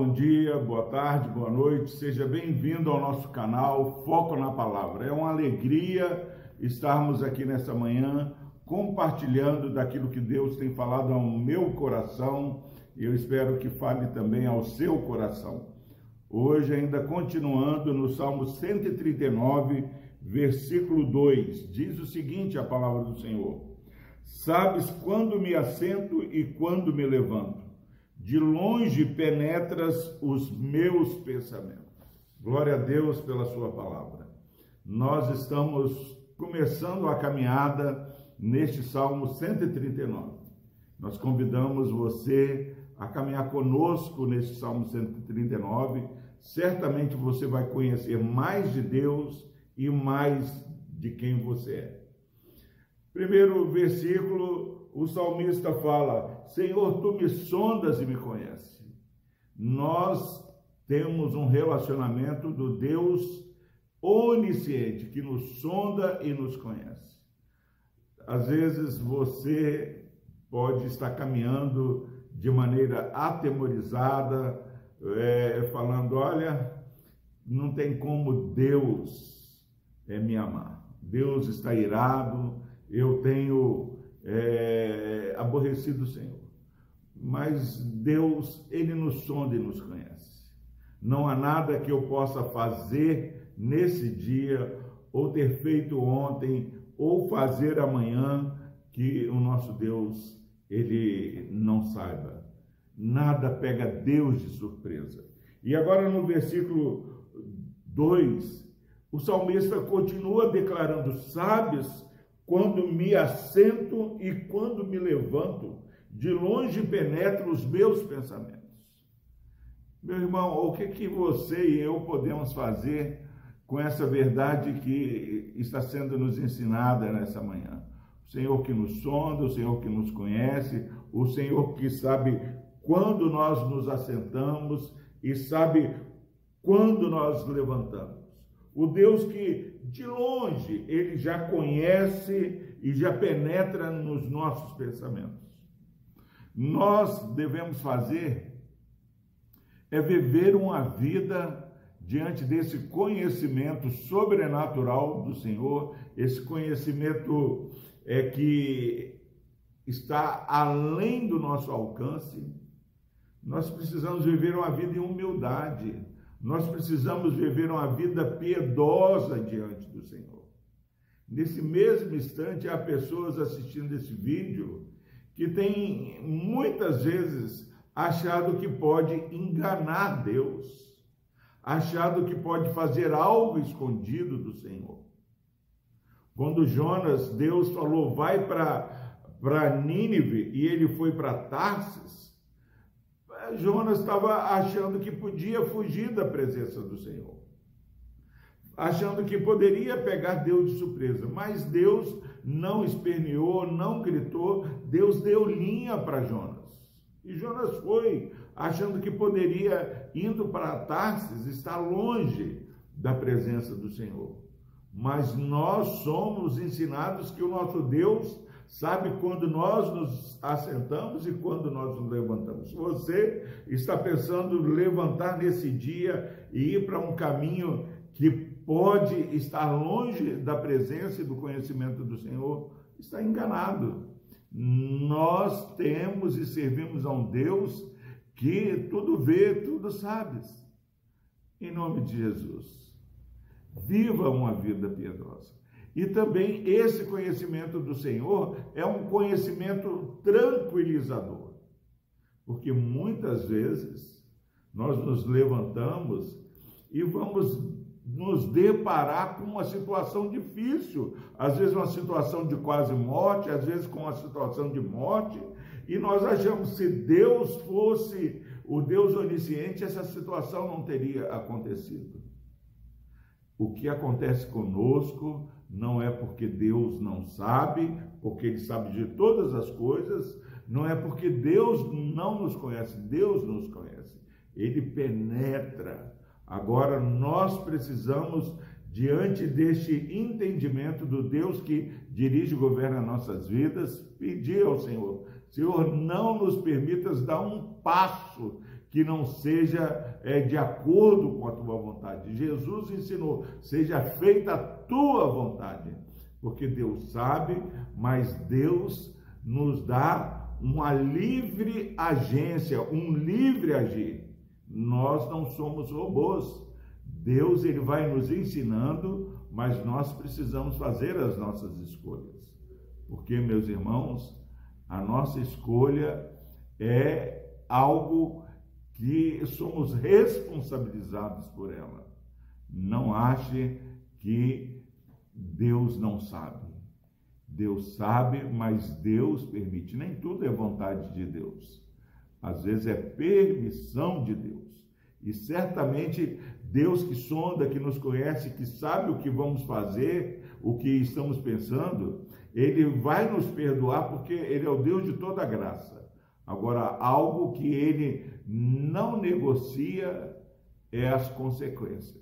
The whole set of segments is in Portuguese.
bom dia, boa tarde, boa noite, seja bem-vindo ao nosso canal Foco na Palavra. É uma alegria estarmos aqui nessa manhã compartilhando daquilo que Deus tem falado ao meu coração e eu espero que fale também ao seu coração. Hoje, ainda continuando no Salmo 139, versículo 2, diz o seguinte: a palavra do Senhor: Sabes quando me assento e quando me levanto de longe penetras os meus pensamentos. Glória a Deus pela Sua palavra. Nós estamos começando a caminhada neste Salmo 139. Nós convidamos você a caminhar conosco neste Salmo 139. Certamente você vai conhecer mais de Deus e mais de quem você é. Primeiro versículo o salmista fala: Senhor, tu me sondas e me conheces. Nós temos um relacionamento do Deus onisciente que nos sonda e nos conhece. Às vezes você pode estar caminhando de maneira atemorizada, é, falando: olha, não tem como Deus é, me amar. Deus está irado, eu tenho aborrecido o Senhor. Mas Deus, Ele nos sonda e nos conhece. Não há nada que eu possa fazer nesse dia, ou ter feito ontem, ou fazer amanhã, que o nosso Deus, Ele não saiba. Nada pega Deus de surpresa. E agora no versículo 2, o salmista continua declarando: sábios quando me assento e quando me levanto, de longe penetro os meus pensamentos. Meu irmão, o que, que você e eu podemos fazer com essa verdade que está sendo nos ensinada nessa manhã? O Senhor que nos sonda, o Senhor que nos conhece, o Senhor que sabe quando nós nos assentamos e sabe quando nós levantamos. O Deus que de longe ele já conhece e já penetra nos nossos pensamentos. Nós devemos fazer é viver uma vida diante desse conhecimento sobrenatural do Senhor, esse conhecimento é que está além do nosso alcance. Nós precisamos viver uma vida em humildade nós precisamos viver uma vida piedosa diante do Senhor. Nesse mesmo instante, há pessoas assistindo esse vídeo que têm muitas vezes achado que pode enganar Deus, achado que pode fazer algo escondido do Senhor. Quando Jonas, Deus falou, vai para Nínive e ele foi para Tarsis, Jonas estava achando que podia fugir da presença do Senhor, achando que poderia pegar Deus de surpresa, mas Deus não esperneou, não gritou, Deus deu linha para Jonas. E Jonas foi, achando que poderia, indo para Tarsis, estar longe da presença do Senhor. Mas nós somos ensinados que o nosso Deus sabe quando nós nos assentamos e quando nós nos levantamos. Você está pensando levantar nesse dia e ir para um caminho que pode estar longe da presença e do conhecimento do Senhor, está enganado. Nós temos e servimos a um Deus que tudo vê, tudo sabe. Em nome de Jesus. Viva uma vida piedosa. E também esse conhecimento do Senhor é um conhecimento tranquilizador. Porque muitas vezes nós nos levantamos e vamos nos deparar com uma situação difícil, às vezes uma situação de quase morte, às vezes com uma situação de morte, e nós achamos se Deus fosse o Deus onisciente, essa situação não teria acontecido. O que acontece conosco não é porque Deus não sabe, porque Ele sabe de todas as coisas, não é porque Deus não nos conhece, Deus nos conhece, Ele penetra. Agora nós precisamos, diante deste entendimento do Deus que dirige e governa nossas vidas, pedir ao Senhor: Senhor, não nos permitas dar um passo que não seja é, de acordo com a tua vontade. Jesus ensinou: seja feita tua vontade, porque Deus sabe, mas Deus nos dá uma livre agência, um livre agir. Nós não somos robôs. Deus ele vai nos ensinando, mas nós precisamos fazer as nossas escolhas. Porque, meus irmãos, a nossa escolha é algo que somos responsabilizados por ela. Não ache que Deus não sabe. Deus sabe, mas Deus permite. Nem tudo é vontade de Deus. Às vezes é permissão de Deus. E certamente Deus que sonda, que nos conhece, que sabe o que vamos fazer, o que estamos pensando, ele vai nos perdoar porque ele é o Deus de toda graça. Agora, algo que ele não negocia é as consequências.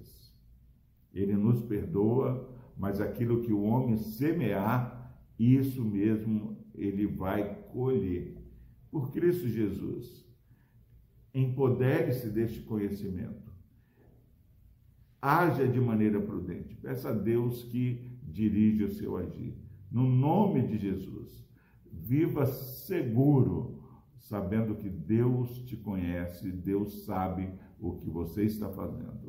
Ele nos perdoa, mas aquilo que o homem semear, isso mesmo ele vai colher. Por Cristo Jesus, empodere-se deste conhecimento. Haja de maneira prudente. Peça a Deus que dirija o seu agir. No nome de Jesus, viva seguro sabendo que Deus te conhece, Deus sabe o que você está fazendo.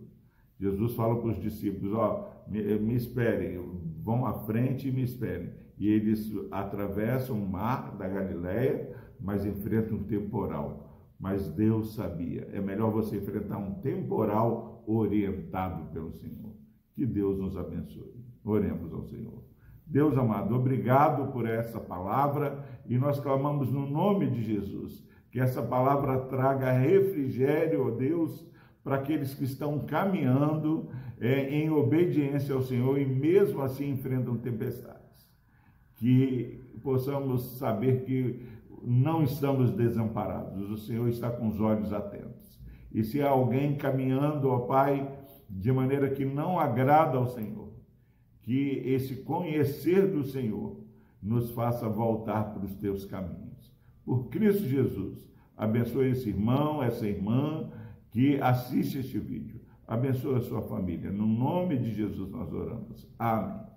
Jesus fala para os discípulos: Ó, me, me esperem, vão à frente e me esperem. E eles atravessam o mar da Galileia, mas enfrentam um temporal. Mas Deus sabia, é melhor você enfrentar um temporal orientado pelo Senhor. Que Deus nos abençoe. Oremos ao Senhor. Deus amado, obrigado por essa palavra e nós clamamos no nome de Jesus que essa palavra traga refrigério, ó Deus, para aqueles que estão caminhando é, em obediência ao Senhor e mesmo assim enfrentam tempestades. Que possamos saber que não estamos desamparados, o Senhor está com os olhos atentos. E se há alguém caminhando, ó Pai, de maneira que não agrada ao Senhor, que esse conhecer do Senhor nos faça voltar para os teus caminhos. Por Cristo Jesus, abençoe esse irmão, essa irmã que assiste este vídeo. Abençoe a sua família. No nome de Jesus nós oramos. Amém.